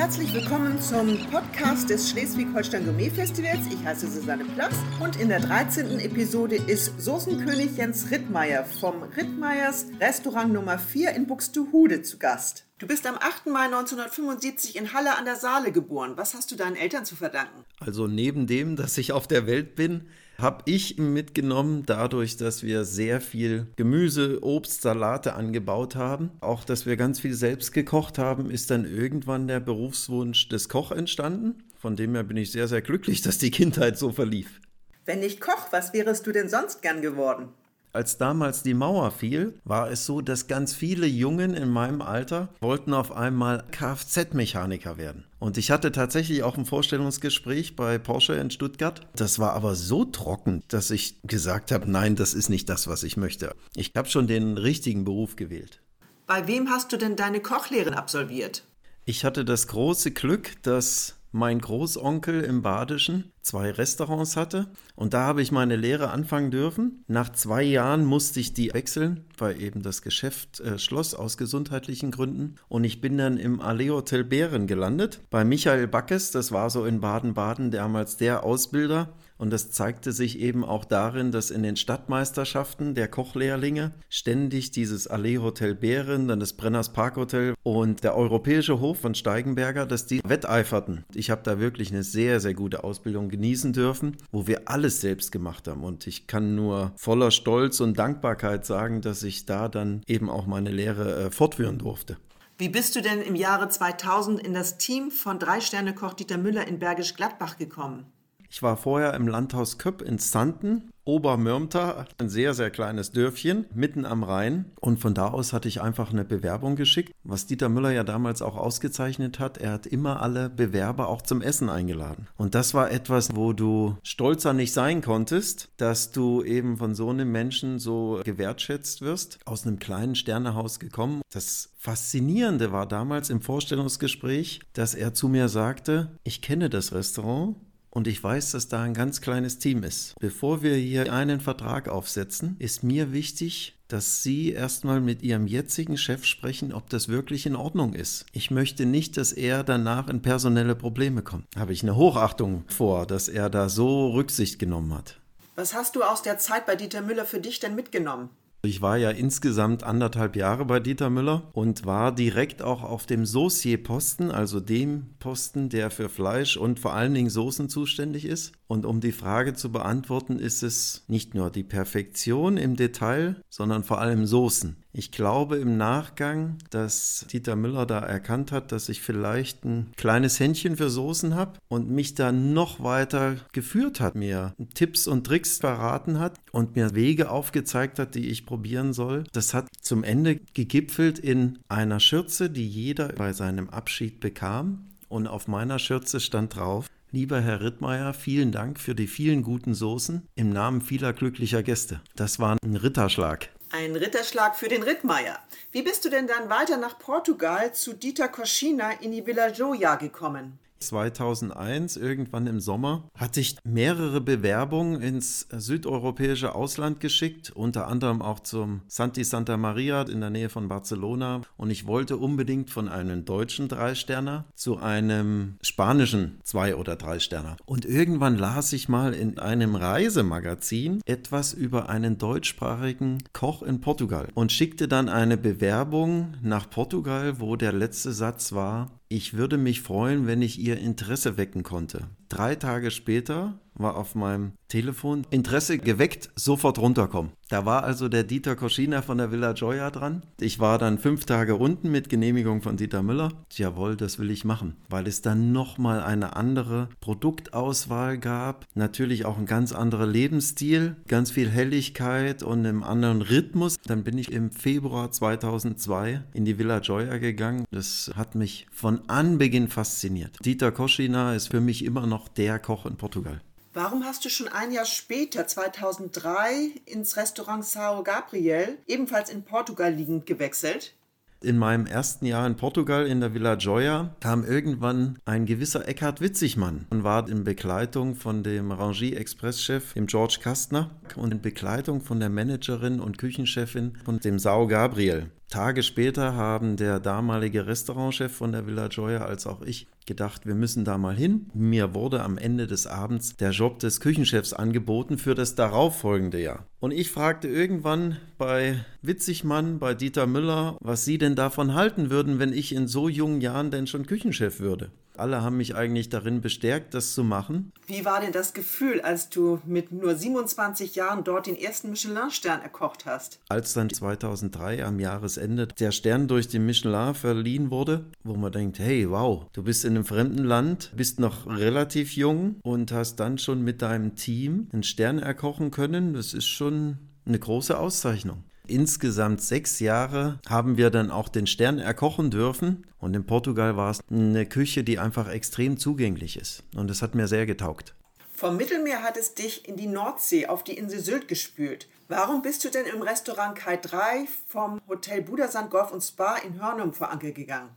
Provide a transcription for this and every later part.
Herzlich willkommen zum Podcast des Schleswig-Holstein Gourmet Festivals. Ich heiße Susanne Platz und in der 13. Episode ist Soßenkönig Jens Rittmeier vom Rittmeiers Restaurant Nummer 4 in Buxtehude zu Gast. Du bist am 8. Mai 1975 in Halle an der Saale geboren. Was hast du deinen Eltern zu verdanken? Also neben dem, dass ich auf der Welt bin, habe ich mitgenommen, dadurch, dass wir sehr viel Gemüse, Obst, Salate angebaut haben. Auch, dass wir ganz viel selbst gekocht haben, ist dann irgendwann der Berufswunsch des Koch entstanden. Von dem her bin ich sehr, sehr glücklich, dass die Kindheit so verlief. Wenn nicht Koch, was wärest du denn sonst gern geworden? Als damals die Mauer fiel, war es so, dass ganz viele Jungen in meinem Alter wollten auf einmal Kfz-Mechaniker werden. Und ich hatte tatsächlich auch ein Vorstellungsgespräch bei Porsche in Stuttgart. Das war aber so trocken, dass ich gesagt habe, nein, das ist nicht das, was ich möchte. Ich habe schon den richtigen Beruf gewählt. Bei wem hast du denn deine Kochlehren absolviert? Ich hatte das große Glück, dass mein Großonkel im Badischen zwei Restaurants hatte und da habe ich meine Lehre anfangen dürfen. Nach zwei Jahren musste ich die wechseln, weil eben das Geschäft äh, schloss aus gesundheitlichen Gründen und ich bin dann im Allee Hotel Bären gelandet bei Michael Backes, das war so in Baden-Baden damals der Ausbilder und das zeigte sich eben auch darin, dass in den Stadtmeisterschaften der Kochlehrlinge ständig dieses Allee Hotel Bären, dann das Brenners Parkhotel und der Europäische Hof von Steigenberger, dass die wetteiferten. Ich habe da wirklich eine sehr, sehr gute Ausbildung genießen dürfen, wo wir alles selbst gemacht haben. Und ich kann nur voller Stolz und Dankbarkeit sagen, dass ich da dann eben auch meine Lehre äh, fortführen durfte. Wie bist du denn im Jahre 2000 in das Team von Drei-Sterne-Koch Dieter Müller in Bergisch Gladbach gekommen? Ich war vorher im Landhaus Köpp in Zanten, Obermürmter, ein sehr, sehr kleines Dörfchen mitten am Rhein. Und von da aus hatte ich einfach eine Bewerbung geschickt, was Dieter Müller ja damals auch ausgezeichnet hat. Er hat immer alle Bewerber auch zum Essen eingeladen. Und das war etwas, wo du stolzer nicht sein konntest, dass du eben von so einem Menschen so gewertschätzt wirst, aus einem kleinen Sternehaus gekommen. Das Faszinierende war damals im Vorstellungsgespräch, dass er zu mir sagte, ich kenne das Restaurant, und ich weiß, dass da ein ganz kleines Team ist. Bevor wir hier einen Vertrag aufsetzen, ist mir wichtig, dass Sie erstmal mit Ihrem jetzigen Chef sprechen, ob das wirklich in Ordnung ist. Ich möchte nicht, dass er danach in personelle Probleme kommt. Habe ich eine Hochachtung vor, dass er da so Rücksicht genommen hat. Was hast du aus der Zeit bei Dieter Müller für dich denn mitgenommen? Ich war ja insgesamt anderthalb Jahre bei Dieter Müller und war direkt auch auf dem Saucier-Posten, also dem Posten, der für Fleisch und vor allen Dingen Soßen zuständig ist. Und um die Frage zu beantworten, ist es nicht nur die Perfektion im Detail, sondern vor allem Soßen. Ich glaube im Nachgang, dass Dieter Müller da erkannt hat, dass ich vielleicht ein kleines Händchen für Soßen habe und mich da noch weiter geführt hat, mir Tipps und Tricks verraten hat und mir Wege aufgezeigt hat, die ich probieren soll. Das hat zum Ende gegipfelt in einer Schürze, die jeder bei seinem Abschied bekam. Und auf meiner Schürze stand drauf, Lieber Herr Rittmeier, vielen Dank für die vielen guten Soßen im Namen vieler glücklicher Gäste. Das war ein Ritterschlag. Ein Ritterschlag für den Rittmeier. Wie bist du denn dann weiter nach Portugal zu Dieter Koschina in die Villa Joya gekommen? 2001, irgendwann im Sommer, hatte ich mehrere Bewerbungen ins südeuropäische Ausland geschickt, unter anderem auch zum Santi Santa Maria in der Nähe von Barcelona. Und ich wollte unbedingt von einem deutschen Dreisterner zu einem spanischen Zwei- oder Dreisterner. Und irgendwann las ich mal in einem Reisemagazin etwas über einen deutschsprachigen Koch in Portugal und schickte dann eine Bewerbung nach Portugal, wo der letzte Satz war, ich würde mich freuen, wenn ich ihr Interesse wecken konnte. Drei Tage später war auf meinem Telefon Interesse geweckt, sofort runterkommen. Da war also der Dieter Koschina von der Villa Joya dran. Ich war dann fünf Tage unten mit Genehmigung von Dieter Müller. Jawohl, das will ich machen, weil es dann nochmal eine andere Produktauswahl gab. Natürlich auch ein ganz anderer Lebensstil, ganz viel Helligkeit und einen anderen Rhythmus. Dann bin ich im Februar 2002 in die Villa Joya gegangen. Das hat mich von Anbeginn fasziniert. Dieter Koschina ist für mich immer noch der Koch in Portugal. Warum hast du schon ein Jahr später, 2003, ins Restaurant Sao Gabriel, ebenfalls in Portugal liegend, gewechselt? In meinem ersten Jahr in Portugal in der Villa Joya kam irgendwann ein gewisser Eckhard Witzigmann und war in Begleitung von dem Rangie Express-Chef, dem George Kastner, und in Begleitung von der Managerin und Küchenchefin von dem Sao Gabriel. Tage später haben der damalige Restaurantchef von der Villa Joya als auch ich gedacht, wir müssen da mal hin. Mir wurde am Ende des Abends der Job des Küchenchefs angeboten für das darauffolgende Jahr. Und ich fragte irgendwann bei Witzigmann, bei Dieter Müller, was sie denn davon halten würden, wenn ich in so jungen Jahren denn schon Küchenchef würde. Alle haben mich eigentlich darin bestärkt, das zu machen. Wie war denn das Gefühl, als du mit nur 27 Jahren dort den ersten Michelin-Stern erkocht hast? Als dann 2003 am Jahresende der Stern durch den Michelin verliehen wurde, wo man denkt, hey, wow, du bist in einem fremden Land, bist noch relativ jung und hast dann schon mit deinem Team einen Stern erkochen können, das ist schon eine große Auszeichnung. Insgesamt sechs Jahre haben wir dann auch den Stern erkochen dürfen. Und in Portugal war es eine Küche, die einfach extrem zugänglich ist. Und das hat mir sehr getaugt. Vom Mittelmeer hat es dich in die Nordsee auf die Insel Sylt gespült. Warum bist du denn im Restaurant Kai 3 vom Hotel Budersand Golf und Spa in Hörnum vor Anker gegangen?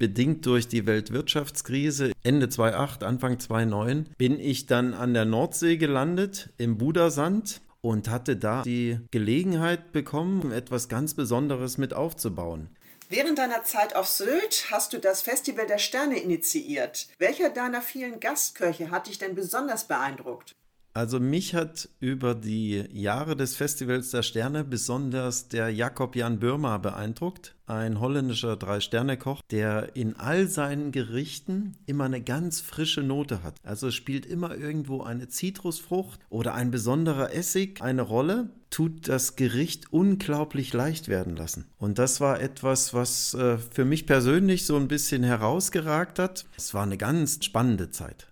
bedingt durch die Weltwirtschaftskrise Ende 2008, Anfang 2009 bin ich dann an der Nordsee gelandet im Budersand und hatte da die Gelegenheit bekommen, etwas ganz Besonderes mit aufzubauen. Während deiner Zeit auf Sylt hast du das Festival der Sterne initiiert. Welcher deiner vielen Gastköche hat dich denn besonders beeindruckt? Also mich hat über die Jahre des Festivals der Sterne besonders der Jakob Jan Bürmer beeindruckt, ein holländischer Drei-Sterne-Koch, der in all seinen Gerichten immer eine ganz frische Note hat. Also spielt immer irgendwo eine Zitrusfrucht oder ein besonderer Essig eine Rolle, tut das Gericht unglaublich leicht werden lassen. Und das war etwas, was äh, für mich persönlich so ein bisschen herausgeragt hat. Es war eine ganz spannende Zeit.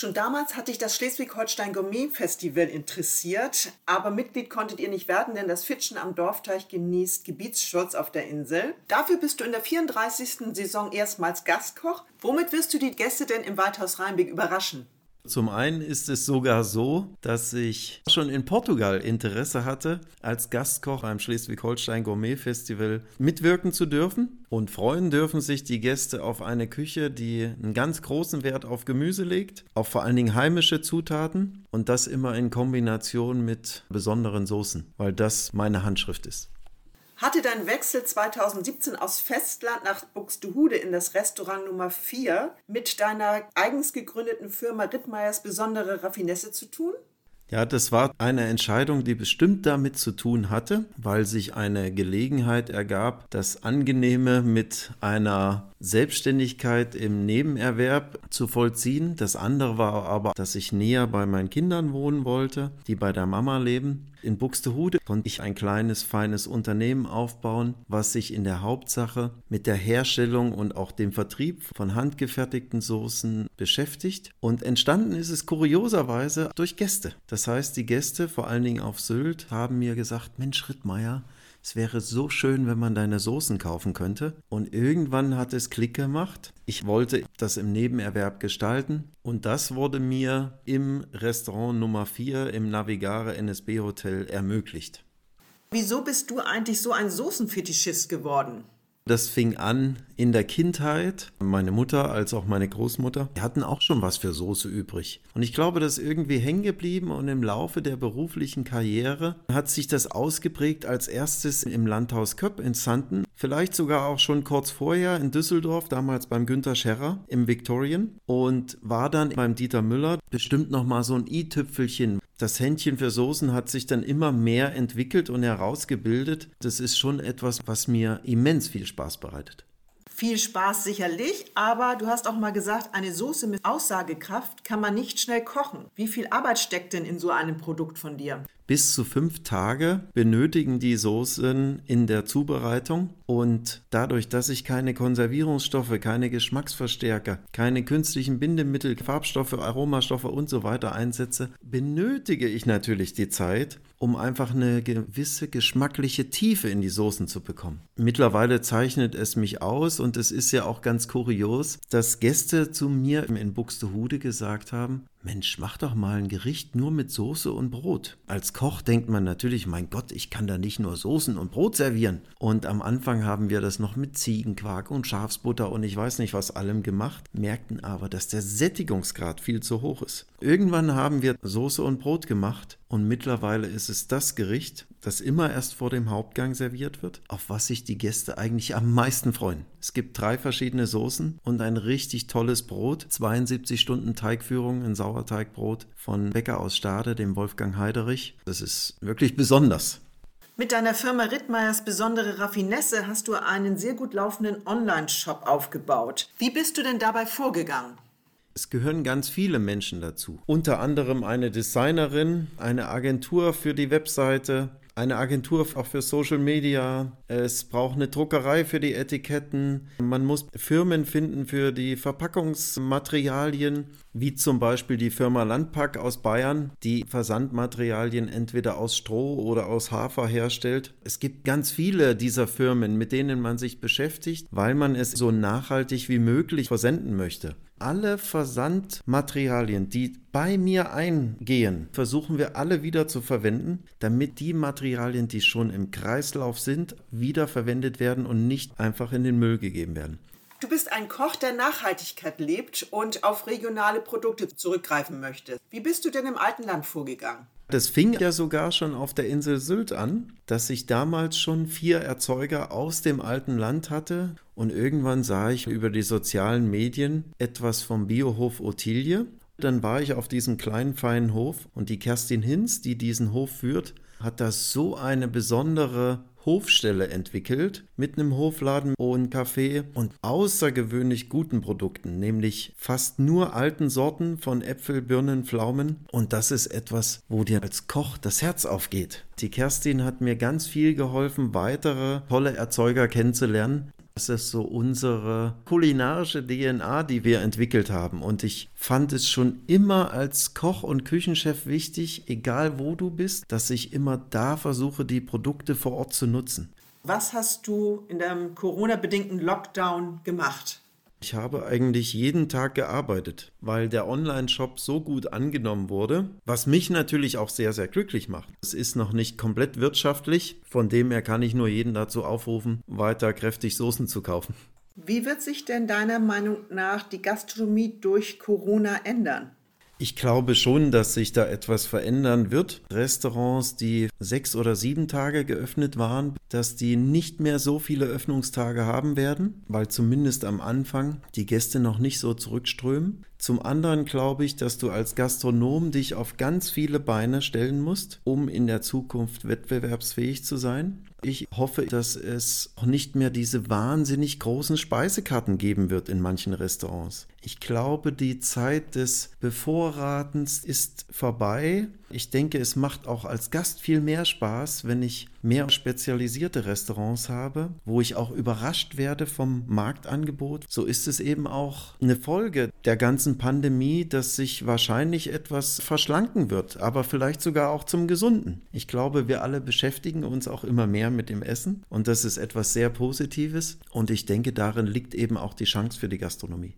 Schon damals hat dich das Schleswig-Holstein Gourmet Festival interessiert, aber Mitglied konntet ihr nicht werden, denn das Fitschen am Dorfteich genießt Gebietsschutz auf der Insel. Dafür bist du in der 34. Saison erstmals Gastkoch. Womit wirst du die Gäste denn im Waldhaus Rheinbeck überraschen? Zum einen ist es sogar so, dass ich schon in Portugal Interesse hatte, als Gastkoch beim Schleswig-Holstein Gourmet Festival mitwirken zu dürfen. Und freuen dürfen sich die Gäste auf eine Küche, die einen ganz großen Wert auf Gemüse legt, auf vor allen Dingen heimische Zutaten und das immer in Kombination mit besonderen Soßen, weil das meine Handschrift ist. Hatte dein Wechsel 2017 aus Festland nach Buxtehude in das Restaurant Nummer 4 mit deiner eigens gegründeten Firma Rittmeyers besondere Raffinesse zu tun? Ja, das war eine Entscheidung, die bestimmt damit zu tun hatte, weil sich eine Gelegenheit ergab, das Angenehme mit einer Selbstständigkeit im Nebenerwerb zu vollziehen. Das andere war aber, dass ich näher bei meinen Kindern wohnen wollte, die bei der Mama leben. In Buxtehude konnte ich ein kleines, feines Unternehmen aufbauen, was sich in der Hauptsache mit der Herstellung und auch dem Vertrieb von handgefertigten Soßen beschäftigt. Und entstanden ist es kurioserweise durch Gäste. Das heißt, die Gäste, vor allen Dingen auf Sylt, haben mir gesagt, Mensch, Rittmeier, es wäre so schön, wenn man deine Soßen kaufen könnte. Und irgendwann hat es Klick gemacht. Ich wollte das im Nebenerwerb gestalten und das wurde mir im Restaurant Nummer 4 im Navigare NSB Hotel ermöglicht. Wieso bist du eigentlich so ein Soßenfetischist geworden? Das fing an in der Kindheit. Meine Mutter als auch meine Großmutter die hatten auch schon was für Soße übrig. Und ich glaube, das ist irgendwie hängen geblieben und im Laufe der beruflichen Karriere hat sich das ausgeprägt als erstes im Landhaus Köpp in Sanden, vielleicht sogar auch schon kurz vorher in Düsseldorf, damals beim Günter Scherrer im Victorian und war dann beim Dieter Müller bestimmt noch mal so ein i-Tüpfelchen, das Händchen für Soßen hat sich dann immer mehr entwickelt und herausgebildet. Das ist schon etwas, was mir immens viel Spaß bereitet. Viel Spaß sicherlich, aber du hast auch mal gesagt, eine Soße mit Aussagekraft kann man nicht schnell kochen. Wie viel Arbeit steckt denn in so einem Produkt von dir? Bis zu fünf Tage benötigen die Soßen in der Zubereitung. Und dadurch, dass ich keine Konservierungsstoffe, keine Geschmacksverstärker, keine künstlichen Bindemittel, Farbstoffe, Aromastoffe und so weiter einsetze, benötige ich natürlich die Zeit, um einfach eine gewisse geschmackliche Tiefe in die Soßen zu bekommen. Mittlerweile zeichnet es mich aus und es ist ja auch ganz kurios, dass Gäste zu mir in Buxtehude gesagt haben, Mensch, mach doch mal ein Gericht nur mit Soße und Brot. Als Koch denkt man natürlich, mein Gott, ich kann da nicht nur Soßen und Brot servieren. Und am Anfang haben wir das noch mit Ziegenquark und Schafsbutter und ich weiß nicht was allem gemacht, merkten aber, dass der Sättigungsgrad viel zu hoch ist. Irgendwann haben wir Soße und Brot gemacht und mittlerweile ist es das Gericht, das immer erst vor dem Hauptgang serviert wird, auf was sich die Gäste eigentlich am meisten freuen. Es gibt drei verschiedene Soßen und ein richtig tolles Brot. 72 Stunden Teigführung, ein Sauerteigbrot von Bäcker aus Stade, dem Wolfgang Heiderich. Das ist wirklich besonders. Mit deiner Firma Rittmeyers Besondere Raffinesse hast du einen sehr gut laufenden Online-Shop aufgebaut. Wie bist du denn dabei vorgegangen? Es gehören ganz viele Menschen dazu. Unter anderem eine Designerin, eine Agentur für die Webseite, eine Agentur auch für Social Media. Es braucht eine Druckerei für die Etiketten. Man muss Firmen finden für die Verpackungsmaterialien, wie zum Beispiel die Firma Landpack aus Bayern, die Versandmaterialien entweder aus Stroh oder aus Hafer herstellt. Es gibt ganz viele dieser Firmen, mit denen man sich beschäftigt, weil man es so nachhaltig wie möglich versenden möchte alle Versandmaterialien, die bei mir eingehen, versuchen wir alle wieder zu verwenden, damit die Materialien, die schon im Kreislauf sind, wiederverwendet werden und nicht einfach in den Müll gegeben werden. Du bist ein Koch, der Nachhaltigkeit lebt und auf regionale Produkte zurückgreifen möchte. Wie bist du denn im alten Land vorgegangen? Das fing ja sogar schon auf der Insel Sylt an, dass ich damals schon vier Erzeuger aus dem alten Land hatte. Und irgendwann sah ich über die sozialen Medien etwas vom Biohof Ottilie. Dann war ich auf diesem kleinen, feinen Hof und die Kerstin Hinz, die diesen Hof führt, hat da so eine besondere Hofstelle entwickelt mit einem Hofladen und Café und außergewöhnlich guten Produkten, nämlich fast nur alten Sorten von Äpfel, Birnen, Pflaumen. Und das ist etwas, wo dir als Koch das Herz aufgeht. Die Kerstin hat mir ganz viel geholfen, weitere tolle Erzeuger kennenzulernen. Das ist so unsere kulinarische DNA, die wir entwickelt haben. Und ich fand es schon immer als Koch und Küchenchef wichtig, egal wo du bist, dass ich immer da versuche, die Produkte vor Ort zu nutzen. Was hast du in deinem Corona-bedingten Lockdown gemacht? Ich habe eigentlich jeden Tag gearbeitet, weil der Online-Shop so gut angenommen wurde, was mich natürlich auch sehr, sehr glücklich macht. Es ist noch nicht komplett wirtschaftlich, von dem her kann ich nur jeden dazu aufrufen, weiter kräftig Soßen zu kaufen. Wie wird sich denn deiner Meinung nach die Gastronomie durch Corona ändern? Ich glaube schon, dass sich da etwas verändern wird. Restaurants, die sechs oder sieben Tage geöffnet waren, dass die nicht mehr so viele Öffnungstage haben werden, weil zumindest am Anfang die Gäste noch nicht so zurückströmen. Zum anderen glaube ich, dass du als Gastronom dich auf ganz viele Beine stellen musst, um in der Zukunft wettbewerbsfähig zu sein. Ich hoffe, dass es auch nicht mehr diese wahnsinnig großen Speisekarten geben wird in manchen Restaurants. Ich glaube, die Zeit des Bevorratens ist vorbei. Ich denke, es macht auch als Gast viel mehr Spaß, wenn ich mehr spezialisierte Restaurants habe, wo ich auch überrascht werde vom Marktangebot. So ist es eben auch eine Folge der ganzen Pandemie, dass sich wahrscheinlich etwas verschlanken wird, aber vielleicht sogar auch zum Gesunden. Ich glaube, wir alle beschäftigen uns auch immer mehr mit dem Essen und das ist etwas sehr Positives und ich denke, darin liegt eben auch die Chance für die Gastronomie.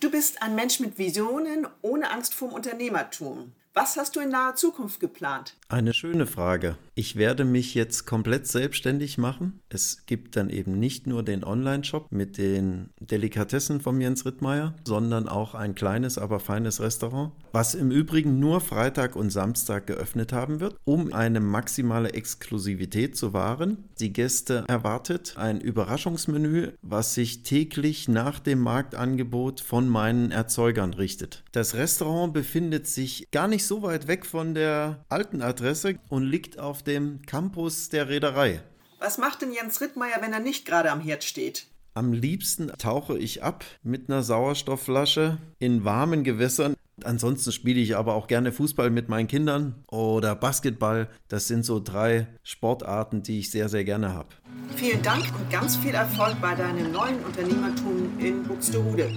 Du bist ein Mensch mit Visionen, ohne Angst vorm Unternehmertum. Was hast du in naher Zukunft geplant? Eine schöne Frage. Ich werde mich jetzt komplett selbstständig machen. Es gibt dann eben nicht nur den Online-Shop mit den Delikatessen von Jens Rittmeier, sondern auch ein kleines, aber feines Restaurant, was im Übrigen nur Freitag und Samstag geöffnet haben wird, um eine maximale Exklusivität zu wahren. Die Gäste erwartet ein Überraschungsmenü, was sich täglich nach dem Marktangebot von meinen Erzeugern richtet. Das Restaurant befindet sich gar nicht so weit weg von der alten Adresse und liegt auf dem Campus der Reederei. Was macht denn Jens Rittmeier, wenn er nicht gerade am Herd steht? Am liebsten tauche ich ab mit einer Sauerstoffflasche in warmen Gewässern. Ansonsten spiele ich aber auch gerne Fußball mit meinen Kindern oder Basketball. Das sind so drei Sportarten, die ich sehr, sehr gerne habe. Vielen Dank und ganz viel Erfolg bei deinem neuen Unternehmertum in Buxtehude.